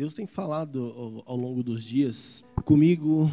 Deus tem falado ao, longo dos dias comigo,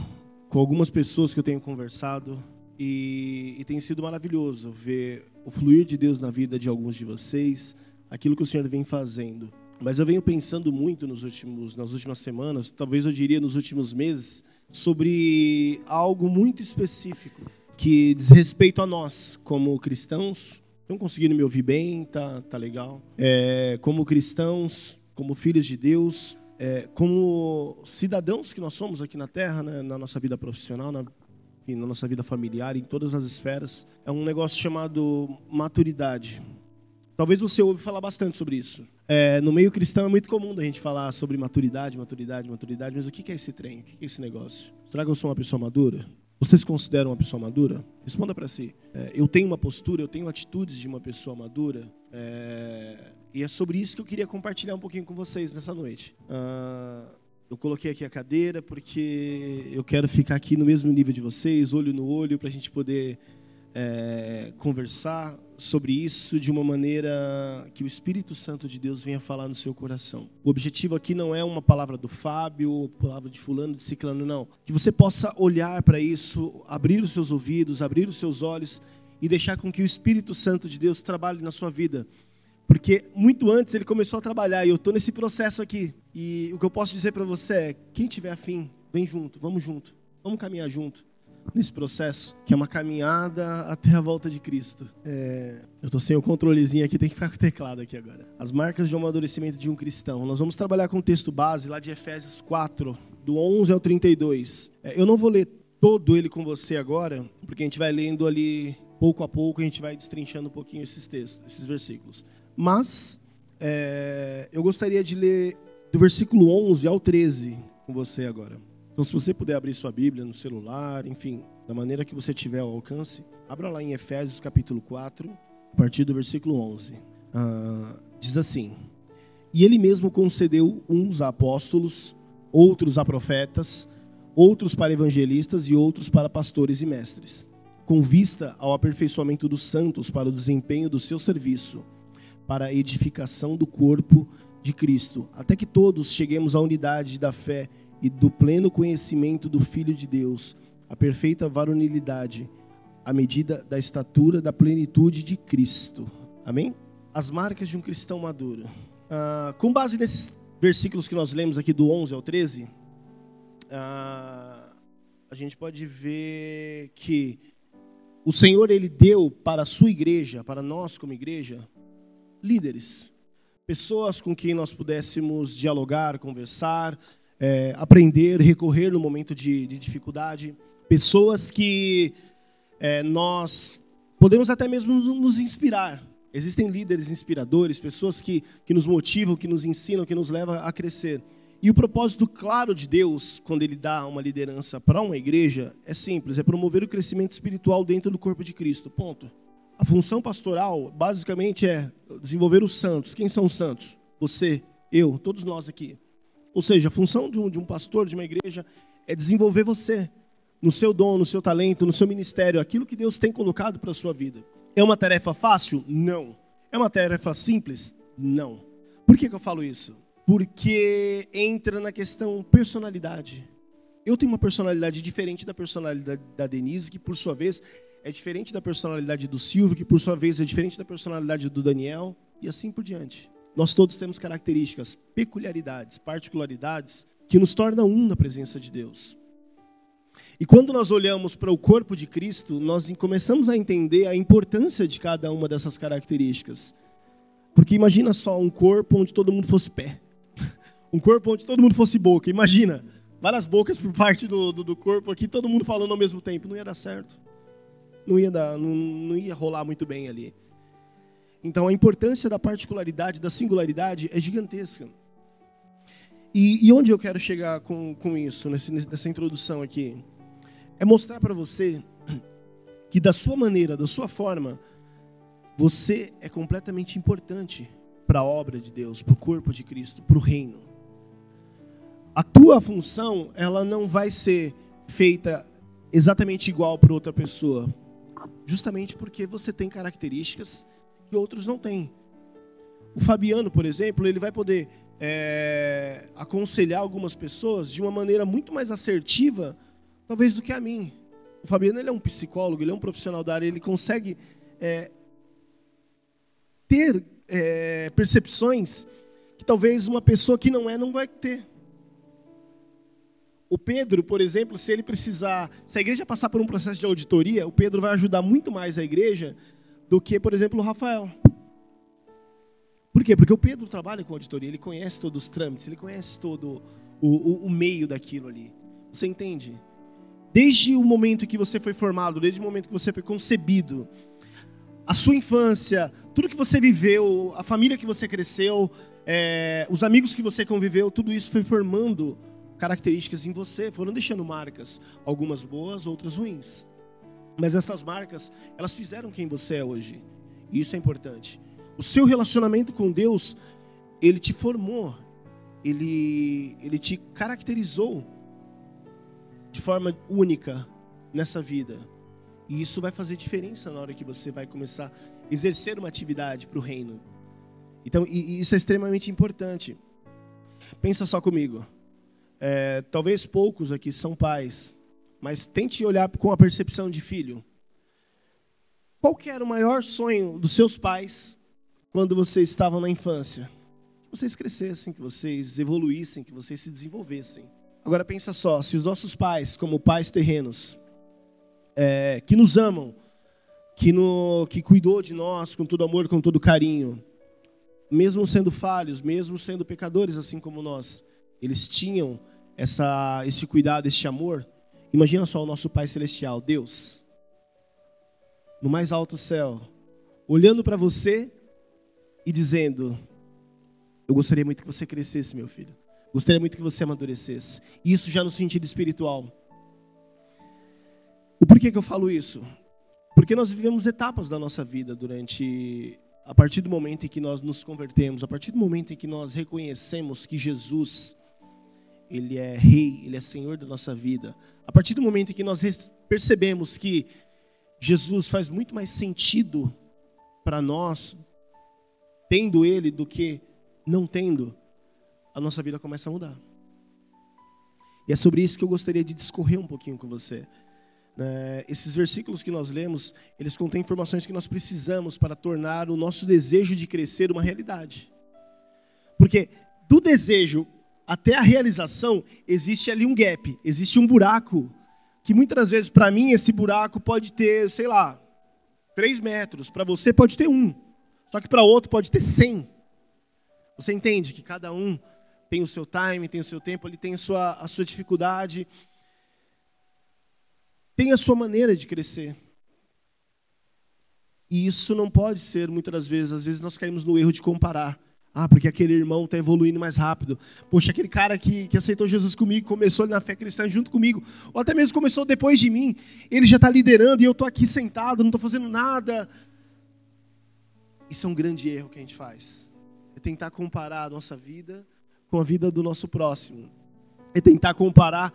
com algumas pessoas que eu tenho conversado, e, e, tem sido maravilhoso ver o fluir de Deus na vida de alguns de vocês, aquilo que o Senhor vem fazendo. Mas eu venho pensando muito nos últimos, nas últimas semanas, talvez eu diria nos últimos meses, sobre algo muito específico que diz respeito a nós, como cristãos. Estão conseguindo me ouvir bem? Tá, tá legal. É, como cristãos, como filhos de Deus, é, como cidadãos que nós somos aqui na Terra, né, na nossa vida profissional, na, na nossa vida familiar, em todas as esferas, é um negócio chamado maturidade. Talvez você ouve falar bastante sobre isso. É, no meio cristão é muito comum a gente falar sobre maturidade, maturidade, maturidade, mas o que é esse trem? O que é esse negócio? Será que eu sou uma pessoa madura? Você se considera uma pessoa madura? Responda para si. É, eu tenho uma postura, eu tenho atitudes de uma pessoa madura. É, e é sobre isso que eu queria compartilhar um pouquinho com vocês nessa noite. Uh, eu coloquei aqui a cadeira porque eu quero ficar aqui no mesmo nível de vocês, olho no olho, para a gente poder é, conversar sobre isso de uma maneira que o Espírito Santo de Deus venha falar no seu coração. O objetivo aqui não é uma palavra do Fábio, palavra de fulano, de ciclano, não. Que você possa olhar para isso, abrir os seus ouvidos, abrir os seus olhos e deixar com que o Espírito Santo de Deus trabalhe na sua vida porque muito antes ele começou a trabalhar e eu estou nesse processo aqui. E o que eu posso dizer para você é: quem tiver afim, vem junto, vamos junto, vamos caminhar junto nesse processo, que é uma caminhada até a volta de Cristo. É... eu estou sem o controlezinho aqui, tem que ficar com o teclado aqui agora. As marcas de um amadurecimento de um cristão. Nós vamos trabalhar com o texto base lá de Efésios 4, do 11 ao 32. É, eu não vou ler todo ele com você agora, porque a gente vai lendo ali pouco a pouco, a gente vai destrinchando um pouquinho esses textos, esses versículos. Mas é, eu gostaria de ler do versículo 11 ao 13 com você agora. Então, se você puder abrir sua Bíblia no celular, enfim, da maneira que você tiver ao alcance, abra lá em Efésios capítulo 4, a partir do versículo 11. Ah, diz assim: E ele mesmo concedeu uns a apóstolos, outros a profetas, outros para evangelistas e outros para pastores e mestres, com vista ao aperfeiçoamento dos santos para o desempenho do seu serviço para a edificação do corpo de Cristo, até que todos cheguemos à unidade da fé e do pleno conhecimento do Filho de Deus, a perfeita varonilidade, à medida da estatura da plenitude de Cristo. Amém? As marcas de um cristão maduro. Ah, com base nesses versículos que nós lemos aqui do 11 ao 13, ah, a gente pode ver que o Senhor ele deu para a sua igreja, para nós como igreja, líderes, pessoas com quem nós pudéssemos dialogar, conversar, é, aprender, recorrer no momento de, de dificuldade, pessoas que é, nós podemos até mesmo nos inspirar. Existem líderes inspiradores, pessoas que, que nos motivam, que nos ensinam, que nos levam a crescer. E o propósito claro de Deus, quando Ele dá uma liderança para uma igreja, é simples: é promover o crescimento espiritual dentro do corpo de Cristo. Ponto. A função pastoral, basicamente, é desenvolver os santos. Quem são os santos? Você, eu, todos nós aqui. Ou seja, a função de um, de um pastor, de uma igreja, é desenvolver você no seu dom, no seu talento, no seu ministério, aquilo que Deus tem colocado para a sua vida. É uma tarefa fácil? Não. É uma tarefa simples? Não. Por que, que eu falo isso? Porque entra na questão personalidade. Eu tenho uma personalidade diferente da personalidade da Denise, que por sua vez é diferente da personalidade do Silvio, que por sua vez é diferente da personalidade do Daniel, e assim por diante. Nós todos temos características, peculiaridades, particularidades que nos tornam um na presença de Deus. E quando nós olhamos para o corpo de Cristo, nós começamos a entender a importância de cada uma dessas características. Porque imagina só um corpo onde todo mundo fosse pé. Um corpo onde todo mundo fosse boca. Imagina, várias bocas por parte do, do, do corpo aqui, todo mundo falando ao mesmo tempo. Não ia dar certo não ia, dar, não, não ia rolar muito bem ali. Então a importância da particularidade, da singularidade é gigantesca. E, e onde eu quero chegar com, com isso, nesse, nessa introdução aqui? É mostrar para você que da sua maneira, da sua forma, você é completamente importante para a obra de Deus, para o corpo de Cristo, para o reino. A tua função, ela não vai ser feita exatamente igual para outra pessoa justamente porque você tem características que outros não têm. O Fabiano, por exemplo, ele vai poder é, aconselhar algumas pessoas de uma maneira muito mais assertiva, talvez, do que a mim. O Fabiano ele é um psicólogo, ele é um profissional da área, ele consegue é, ter é, percepções que talvez uma pessoa que não é não vai ter. O Pedro, por exemplo, se ele precisar, se a igreja passar por um processo de auditoria, o Pedro vai ajudar muito mais a igreja do que, por exemplo, o Rafael. Por quê? Porque o Pedro trabalha com auditoria, ele conhece todos os trâmites, ele conhece todo o, o, o meio daquilo ali. Você entende? Desde o momento que você foi formado, desde o momento que você foi concebido, a sua infância, tudo que você viveu, a família que você cresceu, é, os amigos que você conviveu, tudo isso foi formando características em você, foram deixando marcas, algumas boas, outras ruins. Mas essas marcas, elas fizeram quem você é hoje. E isso é importante. O seu relacionamento com Deus, ele te formou, ele, ele te caracterizou de forma única nessa vida. E isso vai fazer diferença na hora que você vai começar a exercer uma atividade para o reino. Então, e, e isso é extremamente importante. Pensa só comigo. É, talvez poucos aqui são pais, mas tente olhar com a percepção de filho. Qual que era o maior sonho dos seus pais quando vocês estavam na infância? Que vocês crescessem, que vocês evoluíssem, que vocês se desenvolvessem. Agora pensa só, se os nossos pais, como pais terrenos, é, que nos amam, que, no, que cuidou de nós com todo amor, com todo carinho, mesmo sendo falhos, mesmo sendo pecadores assim como nós, eles tinham essa, esse cuidado, esse amor. Imagina só o nosso Pai Celestial, Deus, no mais alto céu, olhando para você e dizendo: Eu gostaria muito que você crescesse, meu filho. Gostaria muito que você amadurecesse. Isso já no sentido espiritual. O porquê que eu falo isso? Porque nós vivemos etapas da nossa vida durante a partir do momento em que nós nos convertemos, a partir do momento em que nós reconhecemos que Jesus ele é rei, ele é senhor da nossa vida. A partir do momento em que nós percebemos que Jesus faz muito mais sentido para nós tendo ele do que não tendo, a nossa vida começa a mudar. E é sobre isso que eu gostaria de discorrer um pouquinho com você. É, esses versículos que nós lemos, eles contêm informações que nós precisamos para tornar o nosso desejo de crescer uma realidade. Porque do desejo até a realização existe ali um gap, existe um buraco que muitas vezes para mim esse buraco pode ter, sei lá, três metros, para você pode ter um. Só que para outro pode ter 100. Você entende que cada um tem o seu time, tem o seu tempo, ele tem a sua, a sua dificuldade, tem a sua maneira de crescer. E isso não pode ser, muitas das vezes, às vezes nós caímos no erro de comparar. Ah, porque aquele irmão está evoluindo mais rápido. Poxa, aquele cara que, que aceitou Jesus comigo, começou na fé cristã junto comigo, ou até mesmo começou depois de mim, ele já está liderando e eu estou aqui sentado, não estou fazendo nada. Isso é um grande erro que a gente faz. É tentar comparar a nossa vida com a vida do nosso próximo. É tentar comparar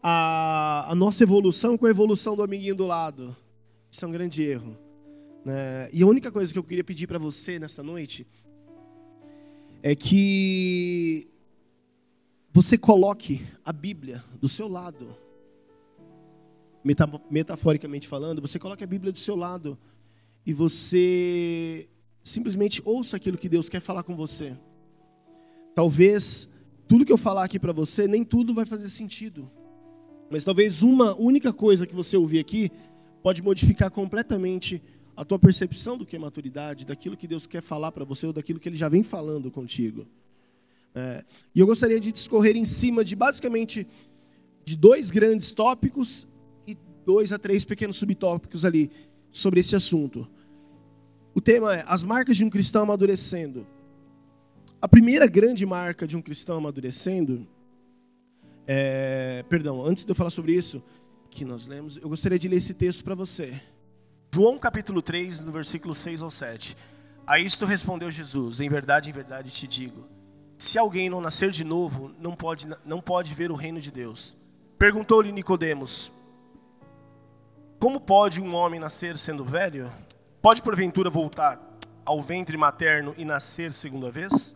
a, a nossa evolução com a evolução do amiguinho do lado. Isso é um grande erro. Né? E a única coisa que eu queria pedir para você nesta noite é que você coloque a Bíblia do seu lado. Metaforicamente falando, você coloque a Bíblia do seu lado e você simplesmente ouça aquilo que Deus quer falar com você. Talvez tudo que eu falar aqui para você, nem tudo vai fazer sentido. Mas talvez uma única coisa que você ouvir aqui pode modificar completamente a tua percepção do que é maturidade, daquilo que Deus quer falar para você ou daquilo que Ele já vem falando contigo. É, e eu gostaria de discorrer em cima de basicamente de dois grandes tópicos e dois a três pequenos subtópicos ali sobre esse assunto. O tema é as marcas de um cristão amadurecendo. A primeira grande marca de um cristão amadurecendo, é, perdão, antes de eu falar sobre isso, que nós lemos, eu gostaria de ler esse texto para você. João capítulo 3, no versículo 6 ao 7. A isto respondeu Jesus: Em verdade, em verdade te digo, se alguém não nascer de novo, não pode, não pode ver o reino de Deus. Perguntou-lhe Nicodemos: Como pode um homem nascer sendo velho? Pode porventura voltar ao ventre materno e nascer segunda vez?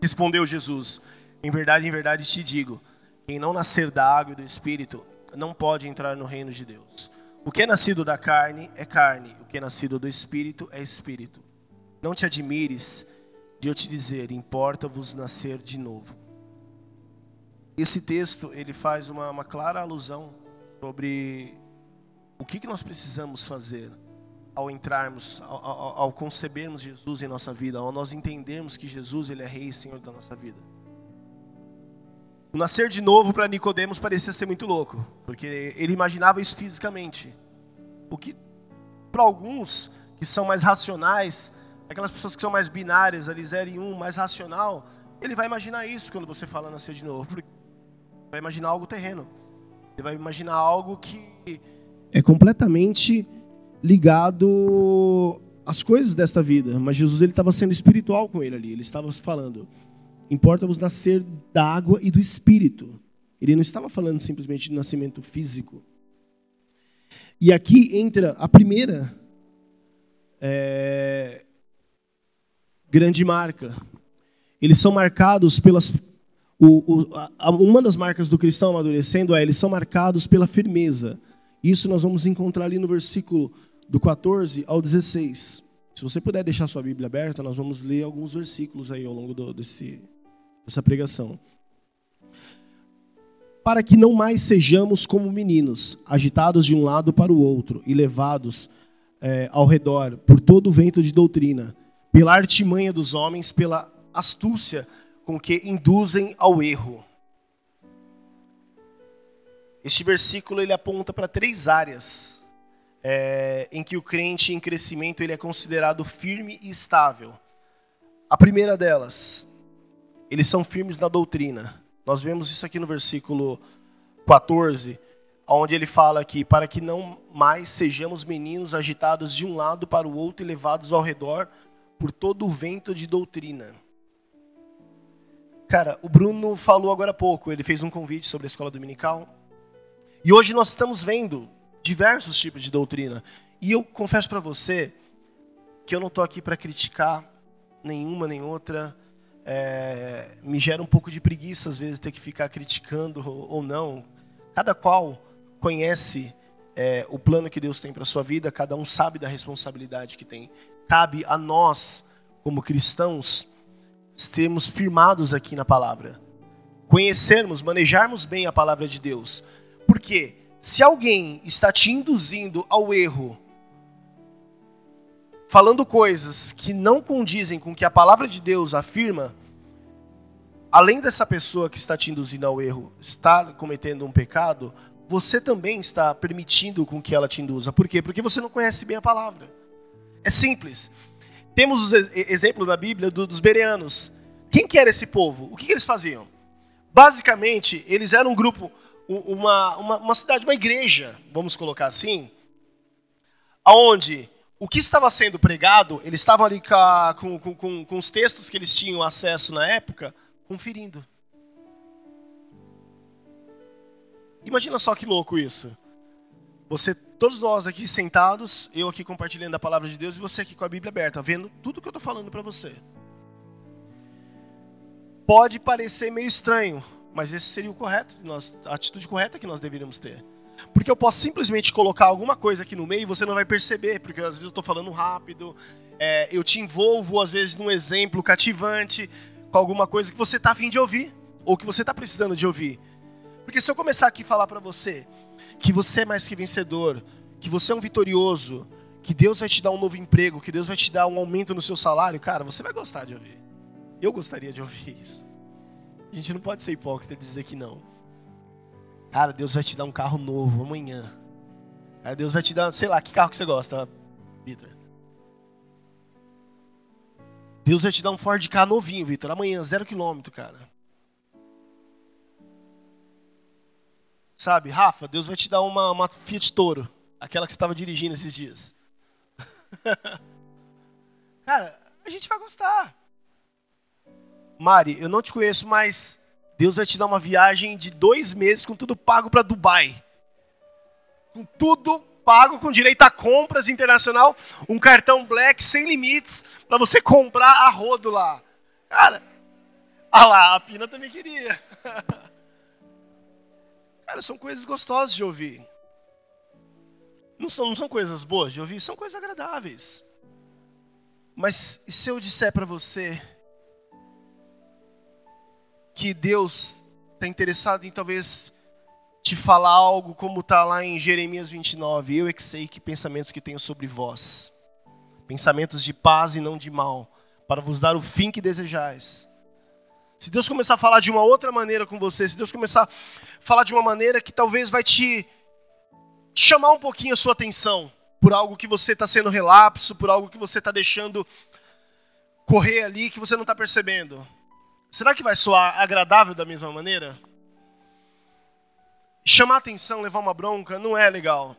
Respondeu Jesus: Em verdade, em verdade te digo: quem não nascer da água e do espírito não pode entrar no reino de Deus. O que é nascido da carne é carne, o que é nascido do espírito é espírito. Não te admires de eu te dizer: importa-vos nascer de novo. Esse texto ele faz uma, uma clara alusão sobre o que, que nós precisamos fazer ao entrarmos, ao, ao, ao, concebermos Jesus em nossa vida, ao nós entendermos que Jesus ele é Rei e Senhor da nossa vida. O nascer de novo para Nicodemos parecia ser muito louco, porque ele imaginava isso fisicamente. O que para alguns que são mais racionais, aquelas pessoas que são mais binárias, ali 0 e 1, um, mais racional, ele vai imaginar isso quando você fala nascer de novo. Vai imaginar algo terreno. Ele vai imaginar algo que é completamente ligado às coisas desta vida. Mas Jesus ele estava sendo espiritual com ele ali. Ele estava falando: importa-vos nascer da água e do espírito. Ele não estava falando simplesmente de nascimento físico. E aqui entra a primeira é, grande marca. Eles são marcados pelas. O, o, a, uma das marcas do cristão amadurecendo é eles são marcados pela firmeza. Isso nós vamos encontrar ali no versículo do 14 ao 16. Se você puder deixar sua Bíblia aberta, nós vamos ler alguns versículos aí ao longo do, desse, dessa pregação. Para que não mais sejamos como meninos, agitados de um lado para o outro e levados é, ao redor por todo o vento de doutrina, pela artimanha dos homens, pela astúcia com que induzem ao erro. Este versículo ele aponta para três áreas é, em que o crente em crescimento ele é considerado firme e estável. A primeira delas, eles são firmes na doutrina. Nós vemos isso aqui no versículo 14, onde ele fala que para que não mais sejamos meninos agitados de um lado para o outro e levados ao redor por todo o vento de doutrina. Cara, o Bruno falou agora há pouco, ele fez um convite sobre a escola dominical. E hoje nós estamos vendo diversos tipos de doutrina. E eu confesso para você que eu não estou aqui para criticar nenhuma nem outra. É, me gera um pouco de preguiça às vezes ter que ficar criticando ou, não. Cada qual conhece é, o plano que Deus tem para sua vida. Cada um sabe da responsabilidade que tem. Cabe a nós, como cristãos, sermos firmados aqui na palavra, conhecermos, manejarmos bem a palavra de Deus porque se alguém está te induzindo ao erro, falando coisas que não condizem com o que a palavra de Deus afirma, além dessa pessoa que está te induzindo ao erro estar cometendo um pecado, você também está permitindo com que ela te induza. Por quê? Porque você não conhece bem a palavra. É simples. Temos os exemplos na Bíblia dos bereanos. Quem que era esse povo? O que, que eles faziam? Basicamente, eles eram um grupo uma, uma, uma cidade, uma igreja, vamos colocar assim, aonde o que estava sendo pregado, eles estavam ali com, com, com, com os textos que eles tinham acesso na época, conferindo. Imagina só que louco isso. Você, todos nós aqui sentados, eu aqui compartilhando a palavra de Deus e você aqui com a Bíblia aberta, vendo tudo que eu estou falando para você. Pode parecer meio estranho, mas esse seria o correto, nós, a atitude correta que nós deveríamos ter. Porque eu posso simplesmente colocar alguma coisa aqui no meio e você não vai perceber, porque às vezes eu estou falando rápido, é, eu te envolvo às vezes num exemplo cativante, com alguma coisa que você está afim de ouvir, ou que você está precisando de ouvir. Porque se eu começar aqui a falar para você que você é mais que vencedor, que você é um vitorioso, que Deus vai te dar um novo emprego, que Deus vai te dar um aumento no seu salário, cara, você vai gostar de ouvir. Eu gostaria de ouvir isso. A gente não pode ser hipócrita e dizer que não. Cara, Deus vai te dar um carro novo amanhã. Deus vai te dar, sei lá, que carro que você gosta, Vitor? Deus vai te dar um Ford K novinho, Vitor. Amanhã, zero quilômetro, cara. Sabe, Rafa, Deus vai te dar uma, uma Fiat Toro. Aquela que você estava dirigindo esses dias. cara, a gente vai gostar. Mari, eu não te conheço, mas Deus vai te dar uma viagem de dois meses com tudo pago para Dubai. Com tudo pago, com direito a compras internacional, um cartão black sem limites para você comprar a rodo lá. Cara, Ah lá, a Pina também queria. Cara, são coisas gostosas de ouvir. Não são, não são coisas boas de ouvir, são coisas agradáveis. Mas e se eu disser para você que Deus está interessado em talvez te falar algo como está lá em Jeremias 29, eu é que sei que pensamentos que tenho sobre vós, pensamentos de paz e não de mal, para vos dar o fim que desejais. Se Deus começar a falar de uma outra maneira com você, se Deus começar a falar de uma maneira que talvez vai te chamar um pouquinho a sua atenção por algo que você está sendo relapso, por algo que você está deixando correr ali que você não está percebendo. Será que vai soar agradável da mesma maneira? Chamar atenção, levar uma bronca, não é legal.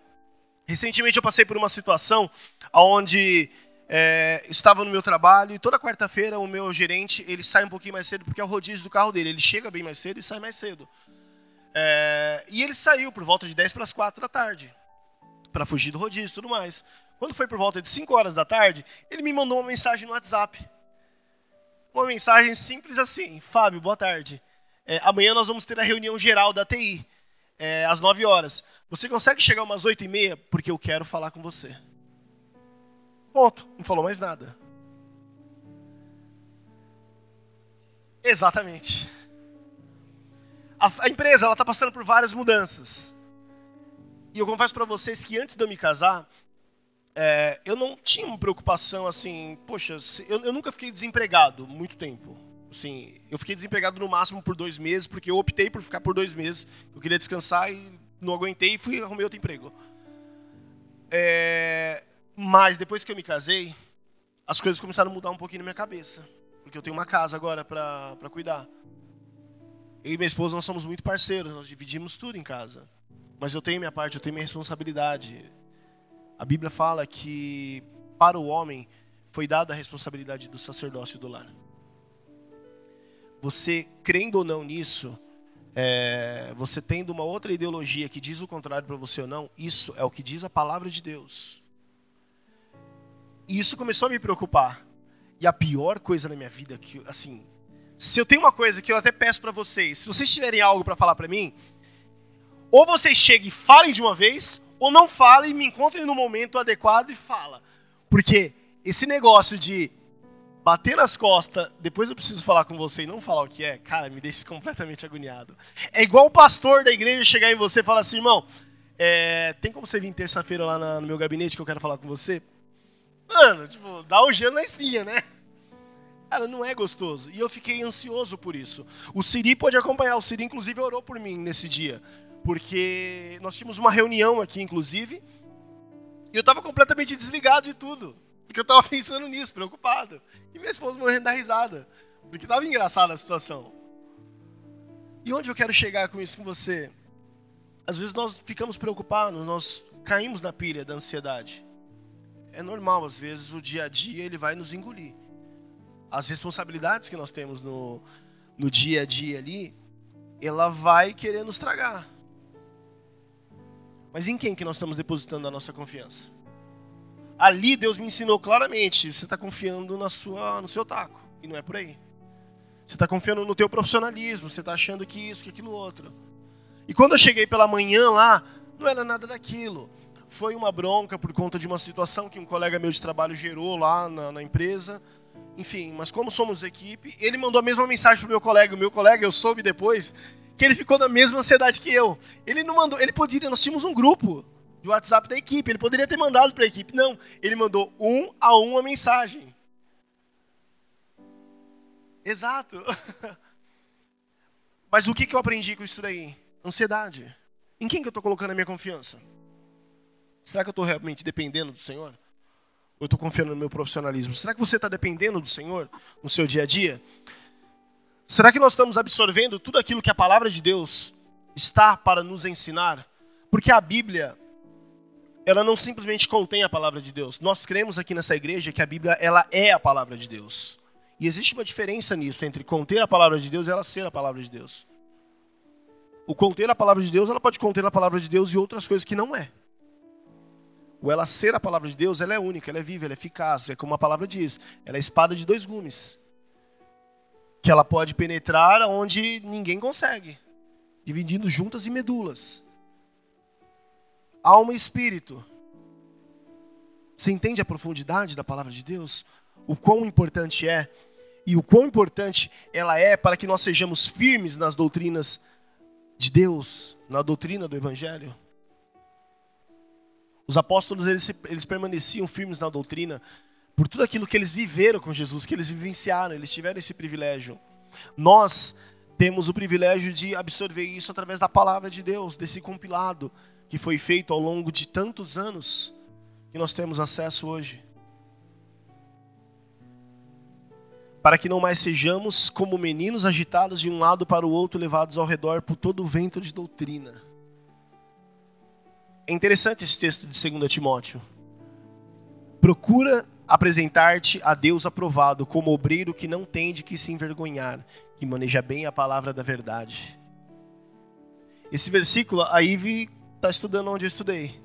Recentemente eu passei por uma situação onde é, estava no meu trabalho e toda quarta-feira o meu gerente ele sai um pouquinho mais cedo porque é o rodízio do carro dele. Ele chega bem mais cedo e sai mais cedo. É, e ele saiu por volta de 10 para as 4 da tarde para fugir do rodízio e tudo mais. Quando foi por volta de 5 horas da tarde, ele me mandou uma mensagem no WhatsApp. Uma mensagem simples assim: Fábio, boa tarde. É, amanhã nós vamos ter a reunião geral da TI, é, às 9 horas. Você consegue chegar umas 8 e meia? Porque eu quero falar com você. Ponto. Não falou mais nada. Exatamente. A, a empresa ela está passando por várias mudanças. E eu confesso para vocês que antes de eu me casar, é, eu não tinha uma preocupação assim, poxa, eu, eu, nunca fiquei desempregado muito tempo. Assim, eu fiquei desempregado no máximo por dois meses, porque eu optei por ficar por dois meses. Eu queria descansar e não aguentei e fui arrumei outro emprego. É, mas depois que eu me casei, as coisas começaram a mudar um pouquinho na minha cabeça. Porque eu tenho uma casa agora para cuidar. Eu e minha esposa, nós somos muito parceiros, nós dividimos tudo em casa. Mas eu tenho minha parte, eu tenho minha responsabilidade. A Bíblia fala que para o homem foi dada a responsabilidade do sacerdócio do lar. Você crendo ou não nisso, é, você tendo uma outra ideologia que diz o contrário para você ou não, isso é o que diz a palavra de Deus. E isso começou a me preocupar. E a pior coisa na minha vida que, assim, se eu tenho uma coisa que eu até peço para vocês, se vocês tiverem algo para falar para mim, ou vocês cheguem e falem de uma vez, ou não falem e me encontrem no momento adequado e fala. Porque esse negócio de bater nas costas, depois eu preciso falar com você e não falar o que é, cara, me deixa completamente agoniado. É igual o pastor da igreja chegar em você e falar assim, irmão, é, tem como você vir terça-feira lá na, no meu gabinete que eu quero falar com você? Mano, tipo, dá o gelo na espinha, né? Cara, não é gostoso. E eu fiquei ansioso por isso. O Siri pode acompanhar. O Siri, inclusive, orou por mim nesse dia. Porque nós tínhamos uma reunião aqui, inclusive. E eu estava completamente desligado de tudo. Porque eu estava pensando nisso, preocupado. E minha esposa morrendo da risada. Porque estava engraçada a situação. E onde eu quero chegar com isso com você? Às vezes nós ficamos preocupados, nós caímos na pilha da ansiedade é normal, às vezes o dia a dia ele vai nos engolir. As responsabilidades que nós temos no, no dia a dia ali, ela vai querer nos tragar. Mas em quem que nós estamos depositando a nossa confiança? Ali Deus me ensinou claramente, você está confiando na sua, no seu taco, e não é por aí. Você está confiando no teu profissionalismo, você está achando que isso, que aquilo outro. E quando eu cheguei pela manhã lá, não era nada daquilo foi uma bronca por conta de uma situação que um colega meu de trabalho gerou lá na, na empresa. Enfim, mas como somos equipe, ele mandou a mesma mensagem pro meu colega. O meu colega, eu soube depois, que ele ficou na mesma ansiedade que eu. Ele não mandou, ele poderia, nós tínhamos um grupo de WhatsApp da equipe, ele poderia ter mandado para a equipe. Não, ele mandou um a um a mensagem. Exato. Mas o que, eu aprendi com isso daí? Ansiedade. Em quem que eu estou colocando a minha confiança? Será que eu estou realmente dependendo do Senhor? Ou eu estou confiando no meu profissionalismo? Será que você está dependendo do Senhor no seu dia a dia? Será que nós estamos absorvendo tudo aquilo que a palavra de Deus está para nos ensinar? Porque a Bíblia, ela não simplesmente contém a palavra de Deus. Nós cremos aqui nessa igreja que a Bíblia ela é a palavra de Deus. E existe uma diferença nisso entre conter a palavra de Deus e ela ser a palavra de Deus. O conter a palavra de Deus, ela pode conter a palavra de Deus e outras coisas que não é. O ela ser a palavra de Deus, ela é única, ela é viva, ela é eficaz. É como a palavra diz, ela é espada de dois gumes. Que ela pode penetrar onde ninguém consegue, dividindo juntas e medulas. Alma e espírito. Você entende a profundidade da palavra de Deus? O quão importante é e o quão importante ela é para que nós sejamos firmes nas doutrinas de Deus, na doutrina do Evangelho. Os apóstolos eles, eles permaneciam firmes na doutrina por tudo aquilo que eles viveram com Jesus, que eles vivenciaram, eles tiveram esse privilégio. Nós temos o privilégio de absorver isso através da palavra de Deus, desse compilado que foi feito ao longo de tantos anos que nós temos acesso hoje. Para que não mais sejamos como meninos agitados de um lado para o outro, levados ao redor por todo o vento de doutrina. É interessante esse texto de 2 Timóteo. Procura apresentar-te a Deus aprovado, como obreiro que não tem de que se envergonhar, que maneja bem a palavra da verdade. Esse versículo, a Ive está estudando onde eu estudei.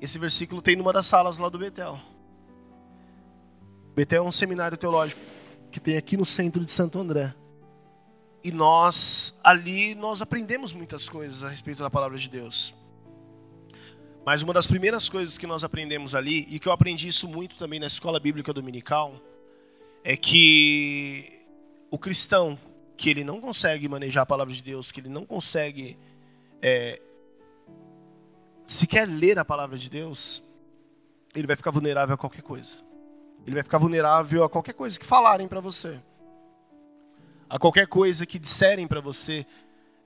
Esse versículo tem numa das salas lá do Betel. Betel é um seminário teológico que tem aqui no centro de Santo André. E nós, ali, nós aprendemos muitas coisas a respeito da palavra de Deus. Mas uma das primeiras coisas que nós aprendemos ali, e que eu aprendi isso muito também na escola bíblica dominical, é que o cristão que ele não consegue manejar a palavra de Deus, que ele não consegue é, sequer ler a palavra de Deus, ele vai ficar vulnerável a qualquer coisa. Ele vai ficar vulnerável a qualquer coisa que falarem para você, a qualquer coisa que disserem para você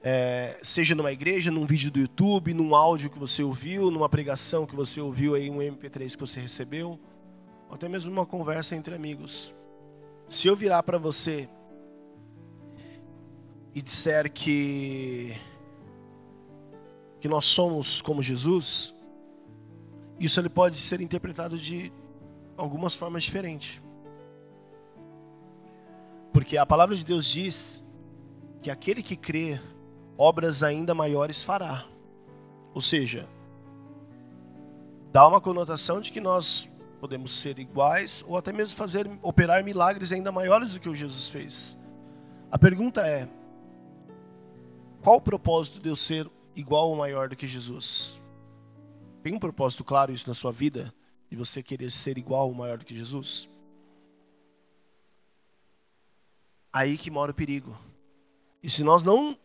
é, seja numa igreja, num vídeo do YouTube, num áudio que você ouviu, numa pregação que você ouviu aí, um MP3 que você recebeu, ou até mesmo numa conversa entre amigos. Se eu virar para você e disser que que nós somos como Jesus, isso ele pode ser interpretado de algumas formas diferentes. Porque a palavra de Deus diz que aquele que crê obras ainda maiores fará. Ou seja, dá uma conotação de que nós podemos ser iguais ou até mesmo fazer operar milagres ainda maiores do que o Jesus fez. A pergunta é: qual o propósito de eu ser igual ou maior do que Jesus? Tem um propósito claro isso na sua vida? De você querer ser igual ou maior do que Jesus? Aí que mora o perigo. E se nós não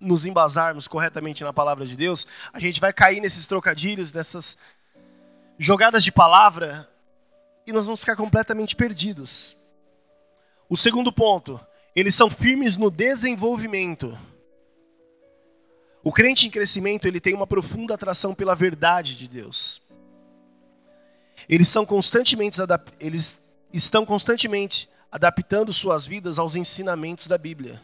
nos embasarmos corretamente na palavra de Deus, a gente vai cair nesses trocadilhos, nessas jogadas de palavra e nós vamos ficar completamente perdidos. O segundo ponto, eles são firmes no desenvolvimento. O crente em crescimento, ele tem uma profunda atração pela verdade de Deus. Eles são constantemente eles estão constantemente adaptando suas vidas aos ensinamentos da Bíblia.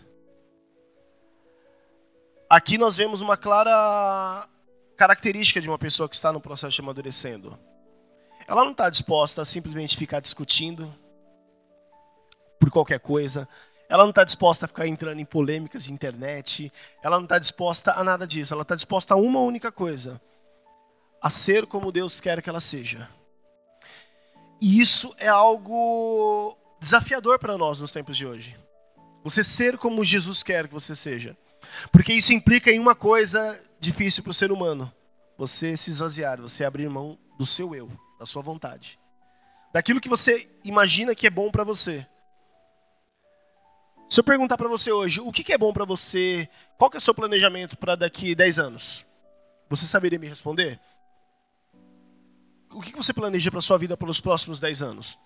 Aqui nós vemos uma clara característica de uma pessoa que está no processo de amadurecendo. Ela não está disposta a simplesmente ficar discutindo por qualquer coisa. Ela não está disposta a ficar entrando em polêmicas de internet. Ela não está disposta a nada disso. Ela está disposta a uma única coisa: a ser como Deus quer que ela seja. E isso é algo desafiador para nós nos tempos de hoje. Você ser como Jesus quer que você seja. Porque isso implica em uma coisa difícil para o ser humano: você se esvaziar, você abrir mão do seu eu, da sua vontade, daquilo que você imagina que é bom para você. Se eu perguntar para você hoje, o que é bom para você, qual que é o seu planejamento para daqui 10 anos? Você saberia me responder? O que você planeja para sua vida pelos próximos 10 anos?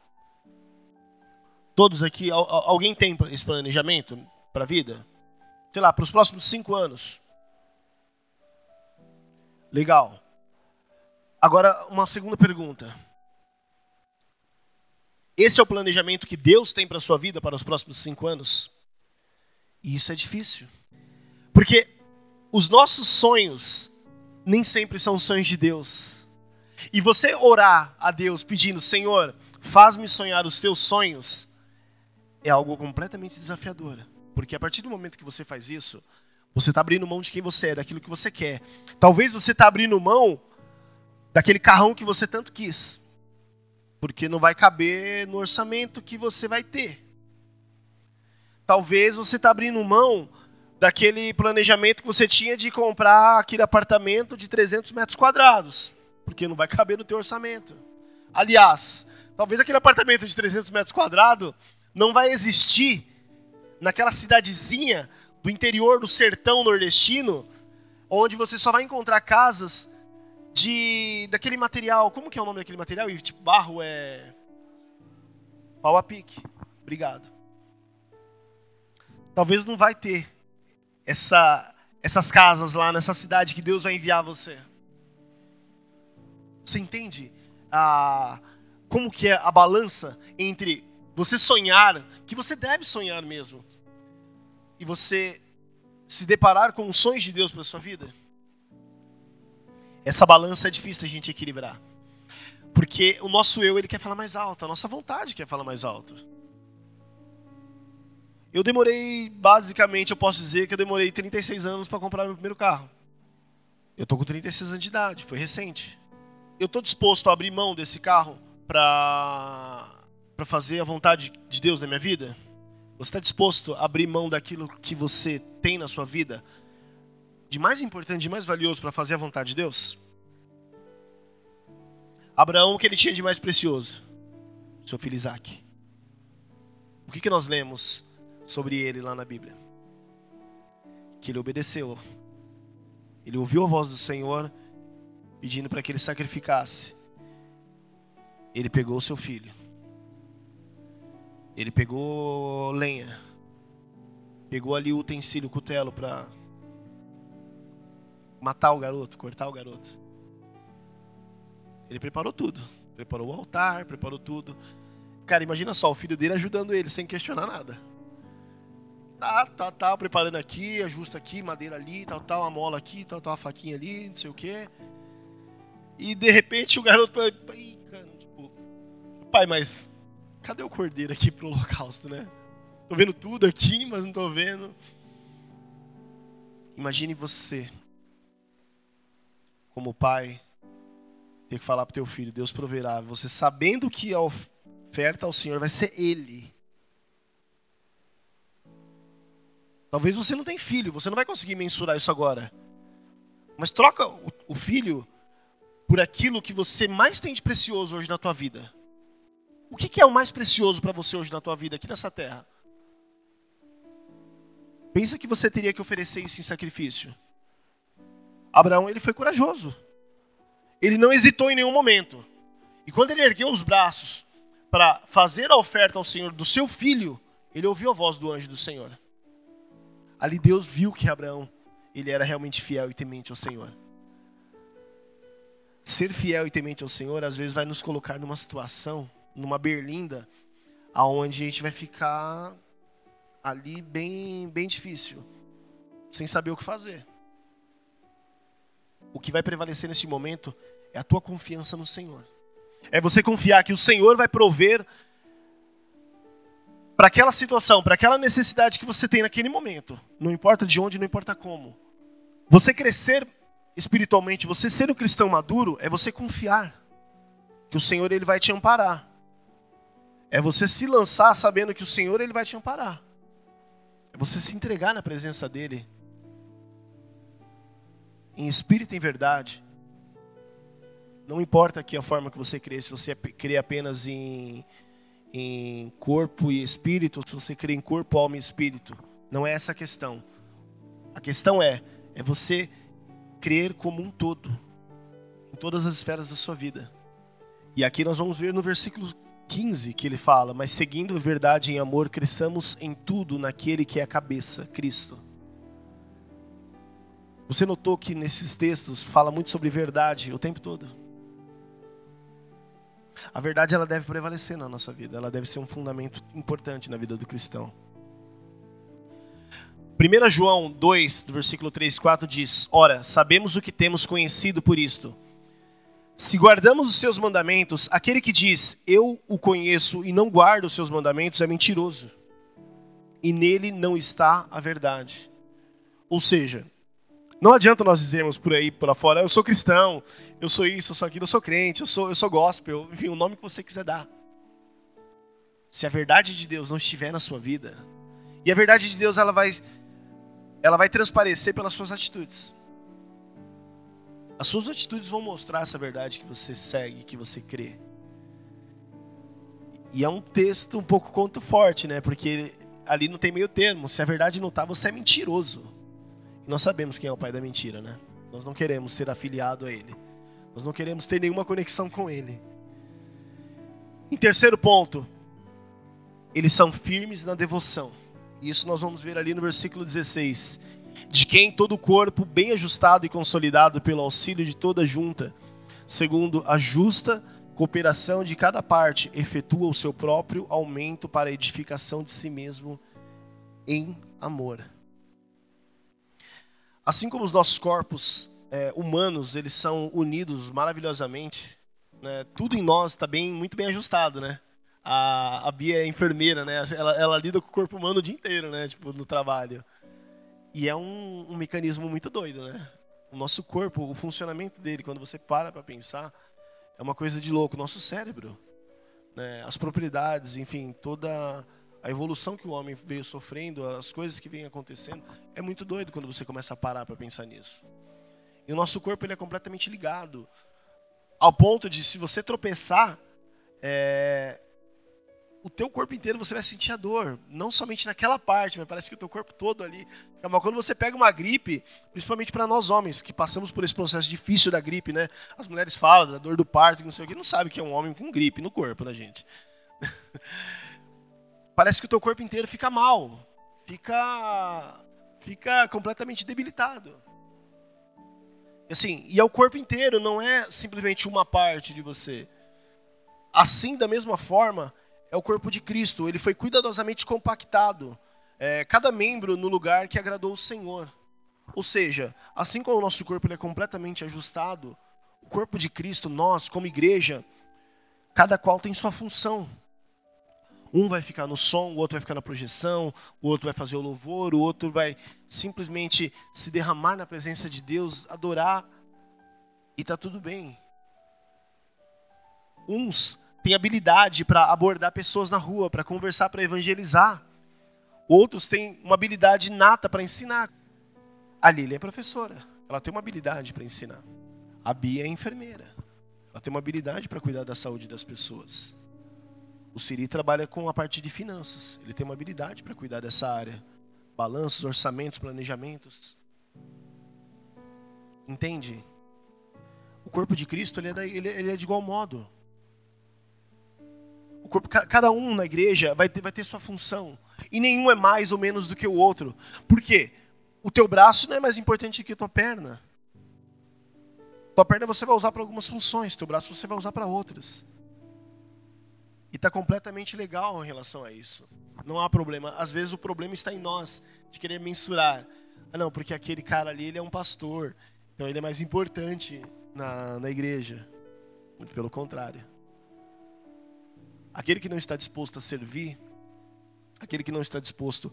Todos aqui, alguém tem esse planejamento para a vida? Sei lá, para os próximos cinco anos. Legal. Agora, uma segunda pergunta. Esse é o planejamento que Deus tem para a sua vida para os próximos cinco anos? E isso é difícil. Porque os nossos sonhos nem sempre são sonhos de Deus. E você orar a Deus pedindo, Senhor, faz-me sonhar os teus sonhos, é algo completamente desafiador. Porque a partir do momento que você faz isso, você está abrindo mão de quem você é, daquilo que você quer. Talvez você está abrindo mão daquele carrão que você tanto quis. Porque não vai caber no orçamento que você vai ter. talvez você está abrindo mão daquele planejamento que você tinha de comprar aquele apartamento de 300 metros quadrados, porque não vai caber no teu orçamento. Aliás, talvez aquele apartamento de 300 metros quadrados não vai existir naquela cidadezinha do interior do sertão nordestino, onde você só vai encontrar casas de daquele material, como que é o nome daquele material? Tipo, barro é pau a pique. Obrigado. Talvez não vai ter essa, essas casas lá nessa cidade que Deus vai enviar você. Você entende a, como que é a balança entre você sonhar, que você deve sonhar mesmo, e você se deparar com os sonhos de Deus para sua vida? Essa balança é difícil a gente equilibrar. Porque o nosso eu, ele quer falar mais alto, a nossa vontade quer falar mais alto. Eu demorei, basicamente, eu posso dizer que eu demorei 36 anos para comprar meu primeiro carro. Eu tô com 36 anos de idade, foi recente. Eu tô disposto a abrir mão desse carro para para fazer a vontade de Deus na minha vida? Você está disposto a abrir mão daquilo que você tem na sua vida, de mais importante, de mais valioso para fazer a vontade de Deus? Abraão, o que ele tinha de mais precioso? Seu filho Isaac. O que, que nós lemos sobre ele lá na Bíblia. Que ele obedeceu. Ele ouviu a voz do Senhor pedindo para que ele sacrificasse. Ele pegou o seu filho. Ele pegou lenha. Pegou ali o utensílio, o cutelo para matar o garoto, cortar o garoto. Ele preparou tudo. Preparou o altar, preparou tudo. Cara, imagina só o filho dele ajudando ele sem questionar nada. Tá, tá, tá, preparando aqui, ajusta aqui, madeira ali, tal, tal, a mola aqui, tal, tal, a faquinha ali, não sei o quê. E de repente o garoto, Ih, cara, tipo, pai, mas cadê o cordeiro aqui pro holocausto, né? Tô vendo tudo aqui, mas não tô vendo. Imagine você, como pai, ter que falar pro teu filho, Deus proverá, você sabendo que a oferta ao Senhor vai ser Ele Talvez você não tenha filho, você não vai conseguir mensurar isso agora. Mas troca o filho por aquilo que você mais tem de precioso hoje na tua vida. O que é o mais precioso para você hoje na tua vida aqui nessa terra? Pensa que você teria que oferecer isso em sacrifício. Abraão, ele foi corajoso. Ele não hesitou em nenhum momento. E quando ele ergueu os braços para fazer a oferta ao Senhor do seu filho, ele ouviu a voz do anjo do Senhor. Ali Deus viu que Abraão ele era realmente fiel e temente ao Senhor. Ser fiel e temente ao Senhor às vezes vai nos colocar numa situação, numa berlinda, aonde a gente vai ficar ali bem bem difícil, sem saber o que fazer. O que vai prevalecer neste momento é a tua confiança no Senhor. É você confiar que o Senhor vai prover para aquela situação, para aquela necessidade que você tem naquele momento. Não importa de onde, não importa como. Você crescer espiritualmente, você ser um cristão maduro, é você confiar que o Senhor ele vai te amparar. É você se lançar sabendo que o Senhor ele vai te amparar. É você se entregar na presença dele. Em espírito e em verdade. Não importa aqui a forma que você crê, se você crê apenas em em corpo e espírito, se você crê em corpo, alma e espírito. Não é essa a questão. A questão é, é você crer como um todo, em todas as esferas da sua vida. E aqui nós vamos ver no versículo 15 que ele fala: Mas seguindo verdade em amor, cresçamos em tudo naquele que é a cabeça, Cristo. Você notou que nesses textos fala muito sobre verdade o tempo todo? A verdade ela deve prevalecer na nossa vida, ela deve ser um fundamento importante na vida do cristão. 1 João 2, do versículo 3 e 4 diz: Ora, sabemos o que temos conhecido por isto. Se guardamos os seus mandamentos, aquele que diz, Eu o conheço e não guardo os seus mandamentos, é mentiroso. E nele não está a verdade. Ou seja, não adianta nós dizermos por aí, por fora, eu sou cristão, eu sou isso, eu sou aquilo, eu sou crente, eu sou, eu sou gospel, enfim, o nome que você quiser dar. Se a verdade de Deus não estiver na sua vida, E a verdade de Deus ela vai ela vai transparecer pelas suas atitudes. As suas atitudes vão mostrar essa verdade que você segue, que você crê. E é um texto um pouco conto forte, né? Porque ali não tem meio termo. Se a verdade não está, você é mentiroso. Nós sabemos quem é o pai da mentira, né? Nós não queremos ser afiliado a ele. Nós não queremos ter nenhuma conexão com ele. Em terceiro ponto, eles são firmes na devoção. Isso nós vamos ver ali no versículo 16. De quem todo o corpo, bem ajustado e consolidado pelo auxílio de toda junta, segundo a justa cooperação de cada parte, efetua o seu próprio aumento para a edificação de si mesmo em amor. Assim como os nossos corpos é, humanos, eles são unidos maravilhosamente, né? tudo em nós está bem, muito bem ajustado, né? A, a Bia é enfermeira, né? Ela, ela lida com o corpo humano o dia inteiro, né? Tipo, no trabalho. E é um, um mecanismo muito doido, né? O nosso corpo, o funcionamento dele, quando você para para pensar, é uma coisa de louco. Nosso cérebro, né? as propriedades, enfim, toda a evolução que o homem veio sofrendo, as coisas que vêm acontecendo, é muito doido quando você começa a parar para pensar nisso. E o nosso corpo ele é completamente ligado, ao ponto de se você tropeçar, é, o teu corpo inteiro você vai sentir a dor, não somente naquela parte, mas parece que o teu corpo todo ali. Mas quando você pega uma gripe, principalmente para nós homens que passamos por esse processo difícil da gripe, né? As mulheres falam da dor do parto, não sei o que, não sabe que é um homem com gripe no corpo, né, gente? parece que o teu corpo inteiro fica mal, fica fica completamente debilitado. Assim, e é o corpo inteiro, não é simplesmente uma parte de você. Assim, da mesma forma, é o corpo de Cristo. Ele foi cuidadosamente compactado, é, cada membro no lugar que agradou o Senhor. Ou seja, assim como o nosso corpo é completamente ajustado, o corpo de Cristo, nós, como igreja, cada qual tem sua função. Um vai ficar no som, o outro vai ficar na projeção, o outro vai fazer o louvor, o outro vai simplesmente se derramar na presença de Deus, adorar, e está tudo bem. Uns têm habilidade para abordar pessoas na rua, para conversar, para evangelizar. Outros têm uma habilidade nata para ensinar. A Lília é professora, ela tem uma habilidade para ensinar. A Bia é enfermeira, ela tem uma habilidade para cuidar da saúde das pessoas. O Siri trabalha com a parte de finanças, ele tem uma habilidade para cuidar dessa área. Balanços, orçamentos, planejamentos. Entende? O corpo de Cristo ele é, da, ele, ele é de igual modo corpo, cada um na igreja vai ter, vai ter sua função. E nenhum é mais ou menos do que o outro. Por quê? O teu braço não é mais importante que a tua perna. Tua perna você vai usar para algumas funções, teu braço você vai usar para outras. E está completamente legal em relação a isso. Não há problema. Às vezes o problema está em nós, de querer mensurar. Ah, não, porque aquele cara ali ele é um pastor, então ele é mais importante na, na igreja. Muito pelo contrário. Aquele que não está disposto a servir, aquele que não está disposto